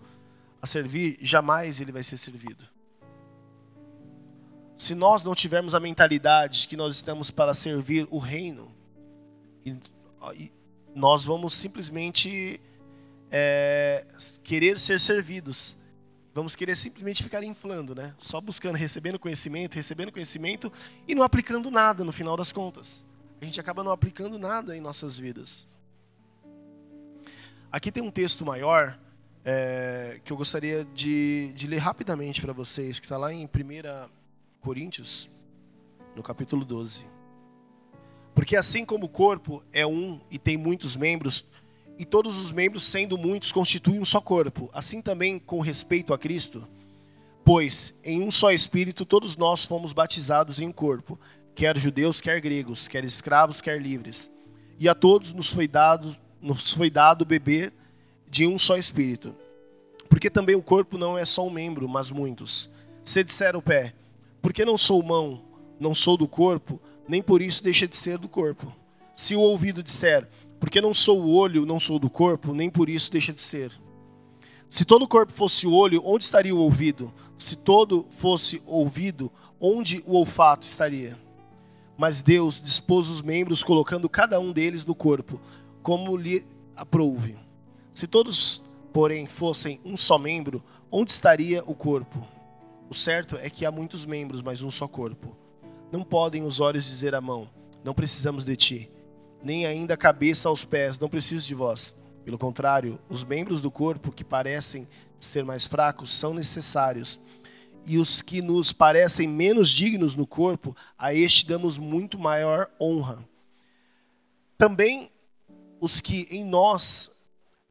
a servir, jamais ele vai ser servido. Se nós não tivermos a mentalidade de que nós estamos para servir o reino, nós vamos simplesmente é, querer ser servidos. Vamos querer simplesmente ficar inflando, né? Só buscando, recebendo conhecimento, recebendo conhecimento e não aplicando nada no final das contas. A gente acaba não aplicando nada em nossas vidas. Aqui tem um texto maior é, que eu gostaria de, de ler rapidamente para vocês, que está lá em 1 Coríntios, no capítulo 12. Porque assim como o corpo é um e tem muitos membros, e todos os membros, sendo muitos, constituem um só corpo, assim também com respeito a Cristo, pois em um só Espírito todos nós fomos batizados em um corpo, quer judeus, quer gregos, quer escravos, quer livres, e a todos nos foi dado nos foi dado beber de um só espírito. Porque também o corpo não é só um membro, mas muitos. Se disser o pé, porque não sou mão, não sou do corpo, nem por isso deixa de ser do corpo. Se o ouvido disser, porque não sou o olho, não sou do corpo, nem por isso deixa de ser. Se todo o corpo fosse o olho, onde estaria o ouvido? Se todo fosse ouvido, onde o olfato estaria? Mas Deus dispôs os membros, colocando cada um deles no corpo, como lhe aprouve. Se todos, porém, fossem um só membro, onde estaria o corpo? O certo é que há muitos membros, mas um só corpo. Não podem os olhos dizer à mão: Não precisamos de ti, nem ainda a cabeça aos pés: Não preciso de vós. Pelo contrário, os membros do corpo que parecem ser mais fracos são necessários. E os que nos parecem menos dignos no corpo, a este damos muito maior honra. Também os que em nós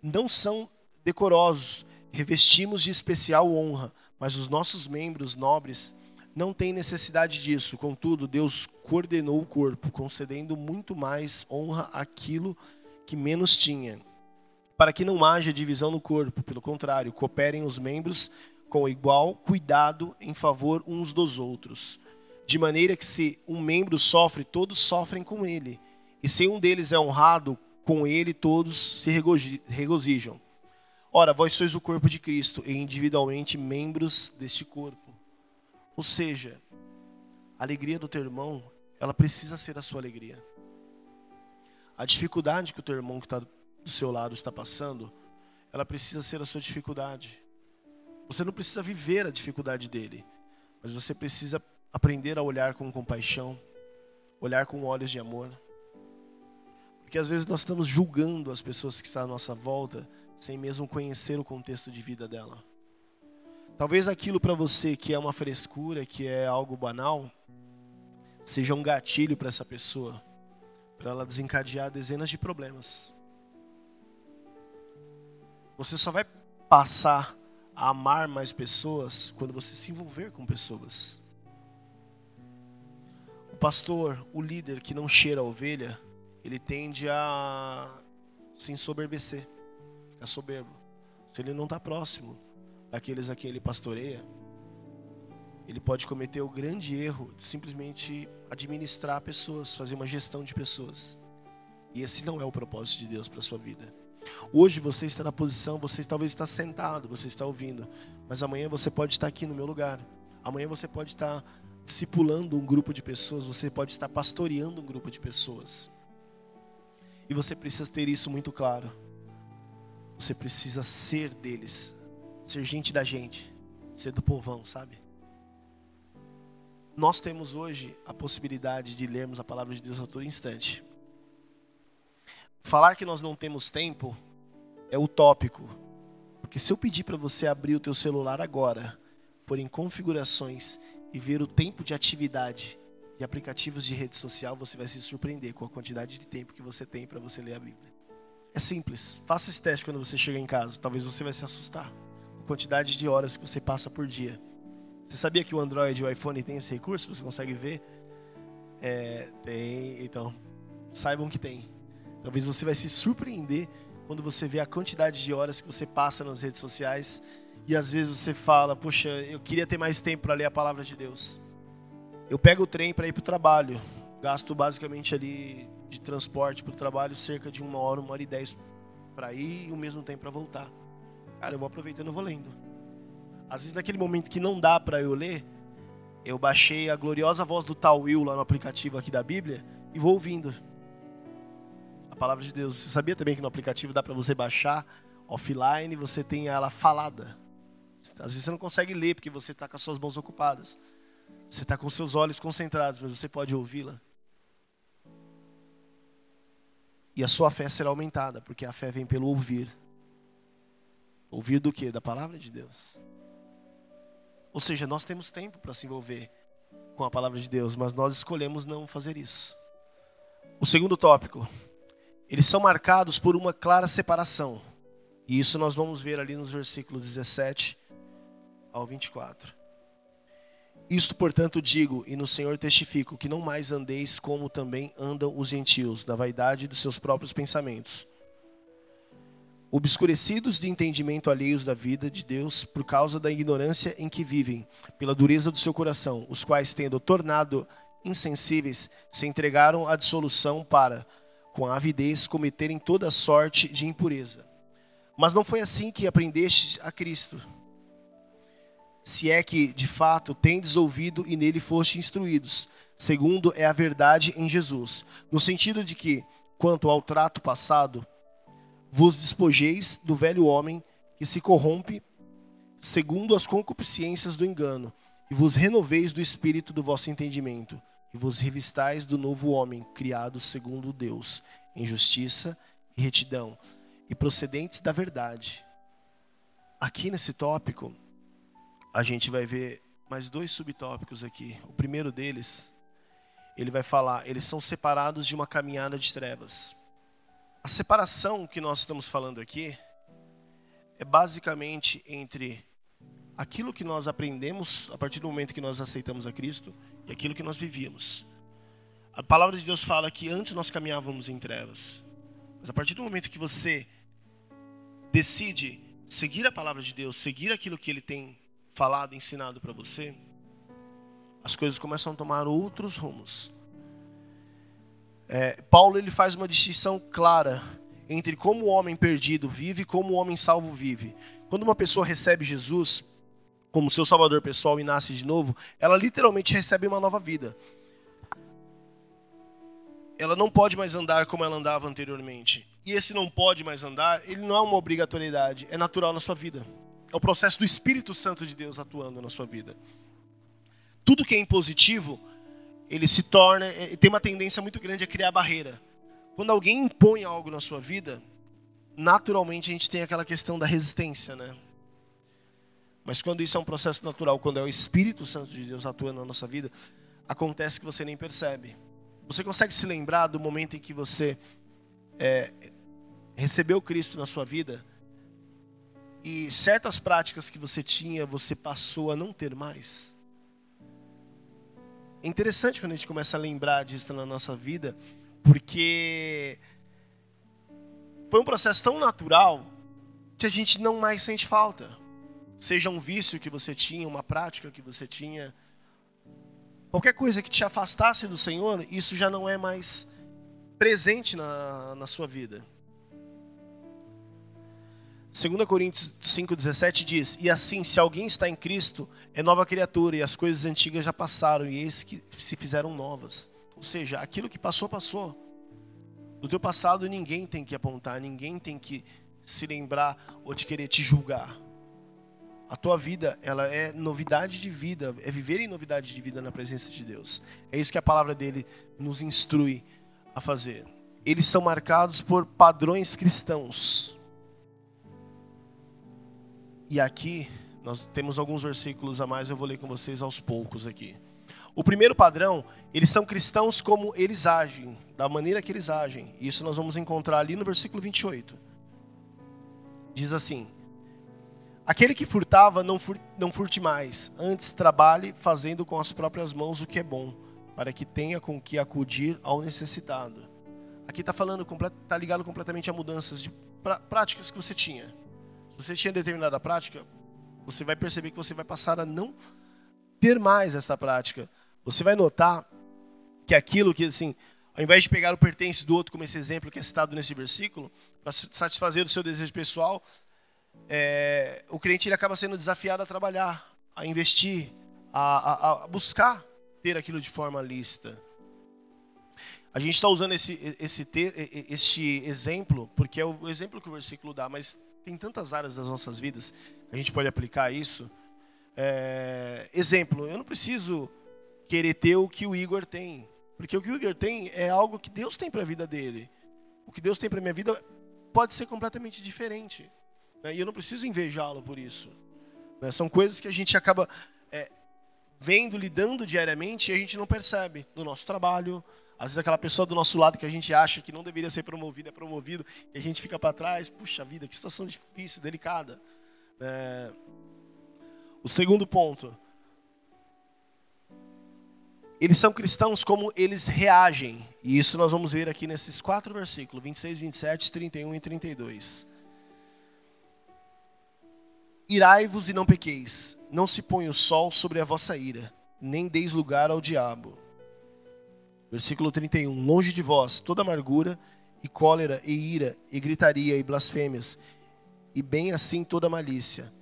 não são decorosos, revestimos de especial honra, mas os nossos membros nobres não têm necessidade disso. Contudo, Deus coordenou o corpo, concedendo muito mais honra àquilo que menos tinha, para que não haja divisão no corpo. Pelo contrário, cooperem os membros com igual cuidado em favor uns dos outros. De maneira que se um membro sofre, todos sofrem com ele. E se um deles é honrado, com ele todos se regozijam. Ora, vós sois o corpo de Cristo e individualmente membros deste corpo. Ou seja, a alegria do teu irmão, ela precisa ser a sua alegria. A dificuldade que o teu irmão que está do seu lado está passando, ela precisa ser a sua dificuldade. Você não precisa viver a dificuldade dele, mas você precisa aprender a olhar com compaixão, olhar com olhos de amor. Porque às vezes nós estamos julgando as pessoas que estão à nossa volta sem mesmo conhecer o contexto de vida dela. Talvez aquilo para você que é uma frescura, que é algo banal, seja um gatilho para essa pessoa, para ela desencadear dezenas de problemas. Você só vai passar a amar mais pessoas quando você se envolver com pessoas. O pastor, o líder que não cheira a ovelha, ele tende a se ensoberbecer, ficar soberbo. Se ele não está próximo daqueles a quem ele pastoreia, ele pode cometer o grande erro de simplesmente administrar pessoas, fazer uma gestão de pessoas. E esse não é o propósito de Deus para sua vida. Hoje você está na posição, você talvez está sentado, você está ouvindo, mas amanhã você pode estar aqui no meu lugar. Amanhã você pode estar discipulando um grupo de pessoas, você pode estar pastoreando um grupo de pessoas. E você precisa ter isso muito claro. Você precisa ser deles, ser gente da gente, ser do povão, sabe? Nós temos hoje a possibilidade de lermos a palavra de Deus a todo instante. Falar que nós não temos tempo é utópico. Porque se eu pedir para você abrir o teu celular agora, por em configurações e ver o tempo de atividade e aplicativos de rede social, você vai se surpreender com a quantidade de tempo que você tem para você ler a Bíblia. É simples. Faça esse teste quando você chegar em casa. Talvez você vai se assustar. A quantidade de horas que você passa por dia. Você sabia que o Android e o iPhone tem esse recurso? Você consegue ver? É, tem. Então, saibam que tem. Talvez você vai se surpreender quando você vê a quantidade de horas que você passa nas redes sociais e às vezes você fala, poxa, eu queria ter mais tempo para ler a palavra de Deus. Eu pego o trem para ir para o trabalho. Gasto basicamente ali de transporte para o trabalho cerca de uma hora, uma hora e dez para ir e o mesmo tempo para voltar. Cara, eu vou aproveitando e vou lendo. Às vezes naquele momento que não dá para eu ler, eu baixei a gloriosa voz do Tal Will lá no aplicativo aqui da Bíblia e vou ouvindo a palavra de Deus. Você sabia também que no aplicativo dá para você baixar offline, você tem ela falada. Às vezes você não consegue ler porque você está com as suas mãos ocupadas. Você está com seus olhos concentrados, mas você pode ouvi-la. E a sua fé será aumentada, porque a fé vem pelo ouvir. Ouvir do que? Da palavra de Deus. Ou seja, nós temos tempo para se envolver com a palavra de Deus, mas nós escolhemos não fazer isso. O segundo tópico, eles são marcados por uma clara separação. E isso nós vamos ver ali nos versículos 17 ao 24. Isto, portanto, digo e no Senhor testifico que não mais andeis como também andam os gentios, na vaidade dos seus próprios pensamentos. Obscurecidos de entendimento alheios da vida de Deus por causa da ignorância em que vivem, pela dureza do seu coração, os quais, tendo tornado insensíveis, se entregaram à dissolução para, com avidez, cometerem toda sorte de impureza. Mas não foi assim que aprendeste a Cristo se é que, de fato, tendes ouvido e nele foste instruídos, segundo é a verdade em Jesus, no sentido de que, quanto ao trato passado, vos despojeis do velho homem que se corrompe segundo as concupiscências do engano, e vos renoveis do espírito do vosso entendimento, e vos revistais do novo homem, criado segundo Deus, em justiça e retidão, e procedentes da verdade. Aqui nesse tópico, a gente vai ver mais dois subtópicos aqui. O primeiro deles, ele vai falar, eles são separados de uma caminhada de trevas. A separação que nós estamos falando aqui é basicamente entre aquilo que nós aprendemos a partir do momento que nós aceitamos a Cristo e aquilo que nós vivíamos. A palavra de Deus fala que antes nós caminhávamos em trevas, mas a partir do momento que você decide seguir a palavra de Deus, seguir aquilo que Ele tem falado, ensinado para você, as coisas começam a tomar outros rumos. É, Paulo ele faz uma distinção clara entre como o homem perdido vive e como o homem salvo vive. Quando uma pessoa recebe Jesus, como seu salvador pessoal e nasce de novo, ela literalmente recebe uma nova vida. Ela não pode mais andar como ela andava anteriormente. E esse não pode mais andar, ele não é uma obrigatoriedade, é natural na sua vida. É o processo do Espírito Santo de Deus atuando na sua vida. Tudo que é impositivo, ele se torna, tem uma tendência muito grande a criar barreira. Quando alguém impõe algo na sua vida, naturalmente a gente tem aquela questão da resistência, né? Mas quando isso é um processo natural, quando é o Espírito Santo de Deus atuando na nossa vida, acontece que você nem percebe. Você consegue se lembrar do momento em que você é, recebeu Cristo na sua vida e certas práticas que você tinha, você passou a não ter mais? É interessante quando a gente começa a lembrar disso na nossa vida, porque foi um processo tão natural que a gente não mais sente falta seja um vício que você tinha, uma prática que você tinha, qualquer coisa que te afastasse do Senhor, isso já não é mais presente na, na sua vida. 2 Coríntios 5,17 diz: E assim, se alguém está em Cristo, é nova criatura, e as coisas antigas já passaram, e eis que se fizeram novas. Ou seja, aquilo que passou, passou. Do teu passado ninguém tem que apontar, ninguém tem que se lembrar ou de querer te julgar. A tua vida, ela é novidade de vida, é viver em novidade de vida na presença de Deus. É isso que a palavra dele nos instrui a fazer. Eles são marcados por padrões cristãos. E aqui nós temos alguns versículos a mais, eu vou ler com vocês aos poucos aqui. O primeiro padrão, eles são cristãos como eles agem, da maneira que eles agem. Isso nós vamos encontrar ali no versículo 28. Diz assim: Aquele que furtava, não, fur, não furte mais. Antes, trabalhe fazendo com as próprias mãos o que é bom, para que tenha com que acudir ao necessitado. Aqui está falando, está ligado completamente a mudanças de práticas que você tinha. Você tinha determinada prática, você vai perceber que você vai passar a não ter mais essa prática. Você vai notar que aquilo que, assim, ao invés de pegar o pertence do outro, como esse exemplo que é citado nesse versículo, para satisfazer o seu desejo pessoal, é, o cliente ele acaba sendo desafiado a trabalhar, a investir, a, a, a buscar ter aquilo de forma lista. A gente está usando esse, esse, este exemplo porque é o exemplo que o versículo dá, mas tem tantas áreas das nossas vidas que a gente pode aplicar isso. É, exemplo, eu não preciso querer ter o que o Igor tem, porque o que o Igor tem é algo que Deus tem para a vida dele. O que Deus tem para minha vida pode ser completamente diferente. Né? E eu não preciso invejá-lo por isso. Né? São coisas que a gente acaba é, vendo, lidando diariamente e a gente não percebe no nosso trabalho. Às vezes aquela pessoa do nosso lado que a gente acha que não deveria ser promovido é promovido e a gente fica para trás. Puxa vida, que situação difícil, delicada. É... O segundo ponto. Eles são cristãos como eles reagem. E isso nós vamos ver aqui nesses quatro versículos, 26, 27, 31 e 32. Irai-vos e não pequeis, não se põe o sol sobre a vossa ira, nem deis lugar ao diabo. Versículo 31. Longe de vós toda amargura e cólera e ira e gritaria e blasfêmias, e bem assim toda malícia.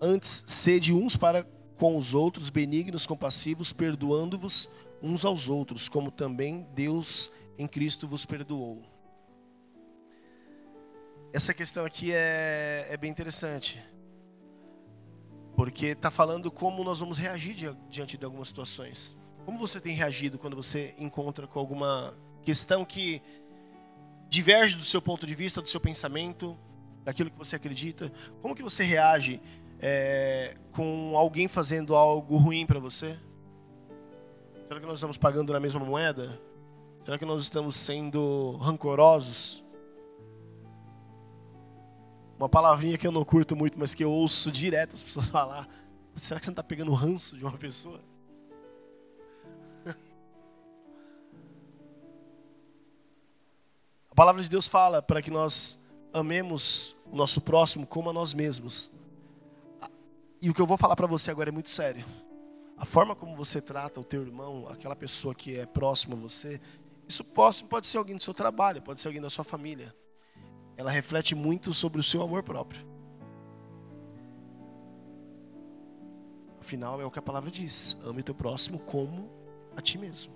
Antes, sede uns para com os outros, benignos, compassivos, perdoando-vos uns aos outros, como também Deus em Cristo vos perdoou. essa questão aqui é, é bem interessante. Porque está falando como nós vamos reagir diante de algumas situações. Como você tem reagido quando você encontra com alguma questão que diverge do seu ponto de vista, do seu pensamento, daquilo que você acredita? Como que você reage é, com alguém fazendo algo ruim para você? Será que nós estamos pagando na mesma moeda? Será que nós estamos sendo rancorosos? Uma palavrinha que eu não curto muito, mas que eu ouço direto as pessoas falar. Será que você não está pegando ranço de uma pessoa? A palavra de Deus fala para que nós amemos o nosso próximo como a nós mesmos. E o que eu vou falar para você agora é muito sério. A forma como você trata o teu irmão, aquela pessoa que é próxima a você, isso pode, pode ser alguém do seu trabalho, pode ser alguém da sua família ela reflete muito sobre o seu amor próprio. Afinal, é o que a palavra diz: ame o teu próximo como a ti mesmo.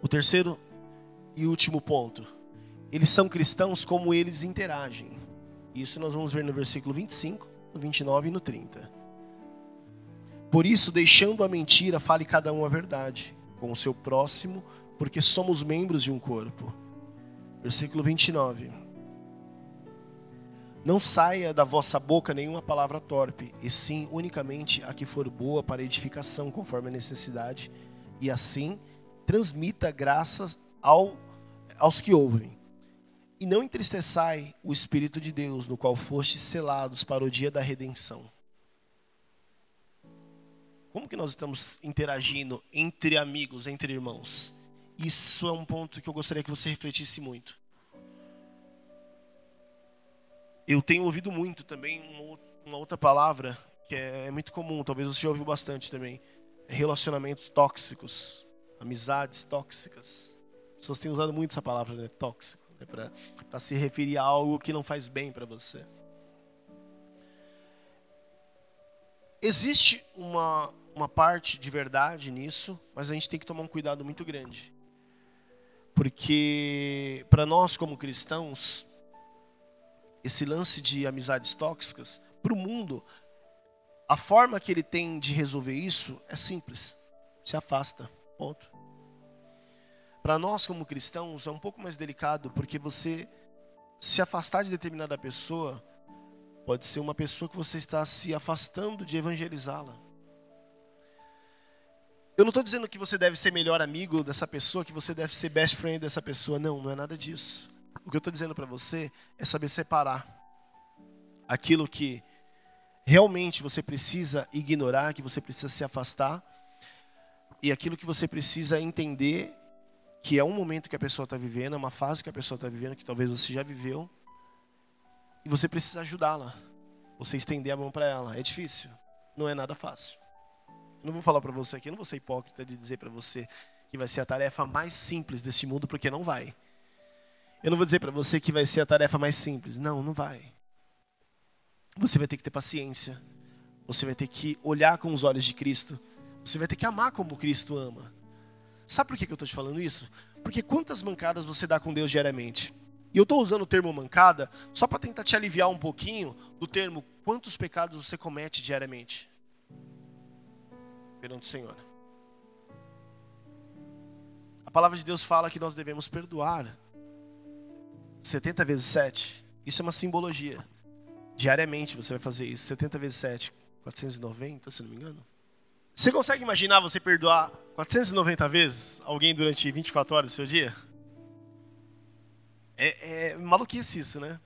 O terceiro e último ponto. Eles são cristãos como eles interagem. Isso nós vamos ver no versículo 25, no 29 e no 30. Por isso, deixando a mentira, fale cada um a verdade com o seu próximo, porque somos membros de um corpo. Versículo 29. Não saia da vossa boca nenhuma palavra torpe, e sim unicamente a que for boa para edificação, conforme a necessidade, e assim transmita graças ao, aos que ouvem. E não entristeçai o Espírito de Deus, no qual fostes selados para o dia da redenção. Como que nós estamos interagindo entre amigos, entre irmãos? Isso é um ponto que eu gostaria que você refletisse muito. Eu tenho ouvido muito também uma outra palavra que é, é muito comum, talvez você já ouviu bastante também. Relacionamentos tóxicos, amizades tóxicas. As pessoas têm usado muito essa palavra, né? Tóxico, né? para se referir a algo que não faz bem para você. Existe uma, uma parte de verdade nisso, mas a gente tem que tomar um cuidado muito grande. Porque para nós como cristãos, esse lance de amizades tóxicas, para o mundo, a forma que ele tem de resolver isso é simples. Se afasta. Ponto. Para nós como cristãos é um pouco mais delicado, porque você se afastar de determinada pessoa Pode ser uma pessoa que você está se afastando de evangelizá-la. Eu não estou dizendo que você deve ser melhor amigo dessa pessoa, que você deve ser best friend dessa pessoa. Não, não é nada disso. O que eu estou dizendo para você é saber separar aquilo que realmente você precisa ignorar, que você precisa se afastar, e aquilo que você precisa entender que é um momento que a pessoa está vivendo, é uma fase que a pessoa está vivendo, que talvez você já viveu, e você precisa ajudá-la. Você estender a mão para ela. É difícil. Não é nada fácil. Não vou falar para você aqui, não vou ser hipócrita de dizer para você que vai ser a tarefa mais simples deste mundo, porque não vai. Eu não vou dizer para você que vai ser a tarefa mais simples. Não, não vai. Você vai ter que ter paciência. Você vai ter que olhar com os olhos de Cristo. Você vai ter que amar como Cristo ama. Sabe por que eu estou te falando isso? Porque quantas mancadas você dá com Deus diariamente? E eu estou usando o termo mancada só para tentar te aliviar um pouquinho do termo quantos pecados você comete diariamente perante o Senhor. A palavra de Deus fala que nós devemos perdoar 70 vezes 7. Isso é uma simbologia. Diariamente você vai fazer isso. 70 vezes 7, 490, se não me engano. Você consegue imaginar você perdoar 490 vezes alguém durante 24 horas do seu dia? É, é maluquice isso, né?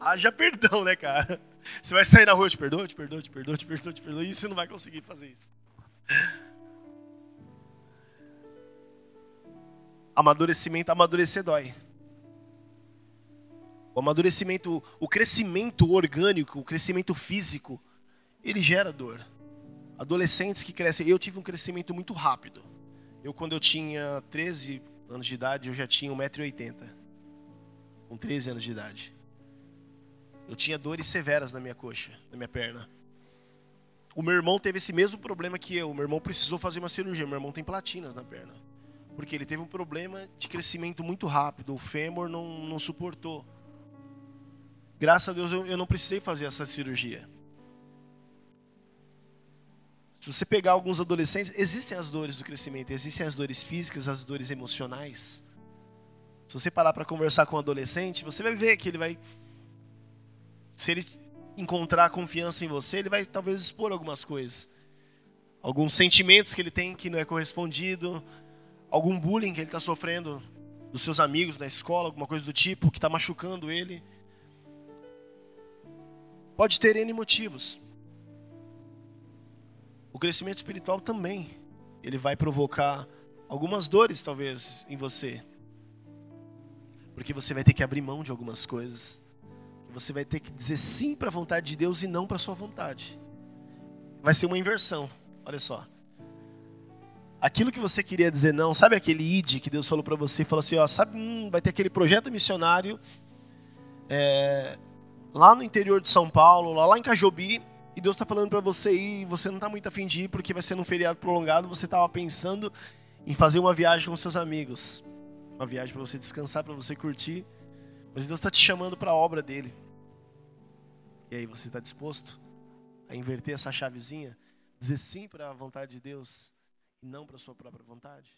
Haja perdão, né, cara? Você vai sair na rua, te perdoa, te perdoa, te perdoa, te perdoa, te perdoa, e você não vai conseguir fazer isso. Amadurecimento, amadurecer dói. O amadurecimento, o crescimento orgânico, o crescimento físico, ele gera dor. Adolescentes que crescem, eu tive um crescimento muito rápido. Eu quando eu tinha 13 anos de idade, eu já tinha 1,80m com 13 anos de idade. Eu tinha dores severas na minha coxa, na minha perna. O meu irmão teve esse mesmo problema que eu. O meu irmão precisou fazer uma cirurgia. Meu irmão tem platinas na perna. Porque ele teve um problema de crescimento muito rápido, o fêmur não, não suportou. Graças a Deus eu, eu não precisei fazer essa cirurgia. Se você pegar alguns adolescentes, existem as dores do crescimento, existem as dores físicas, as dores emocionais. Se você parar para conversar com um adolescente, você vai ver que ele vai. Se ele encontrar confiança em você, ele vai talvez expor algumas coisas. Alguns sentimentos que ele tem que não é correspondido, algum bullying que ele está sofrendo dos seus amigos na escola, alguma coisa do tipo, que está machucando ele. Pode ter N motivos. O crescimento espiritual também. Ele vai provocar algumas dores, talvez, em você. Porque você vai ter que abrir mão de algumas coisas. Você vai ter que dizer sim para a vontade de Deus e não para a sua vontade. Vai ser uma inversão. Olha só. Aquilo que você queria dizer não, sabe aquele id que Deus falou para você? Falou assim, ó, sabe, hum, vai ter aquele projeto missionário é, lá no interior de São Paulo, lá, lá em Cajobi, e Deus está falando para você ir, e você não está muito afim de ir porque vai ser num feriado prolongado, você estava pensando em fazer uma viagem com seus amigos. Uma viagem para você descansar, para você curtir. Mas Deus está te chamando para a obra dele. E aí, você está disposto a inverter essa chavezinha? Dizer sim para a vontade de Deus e não para a sua própria vontade?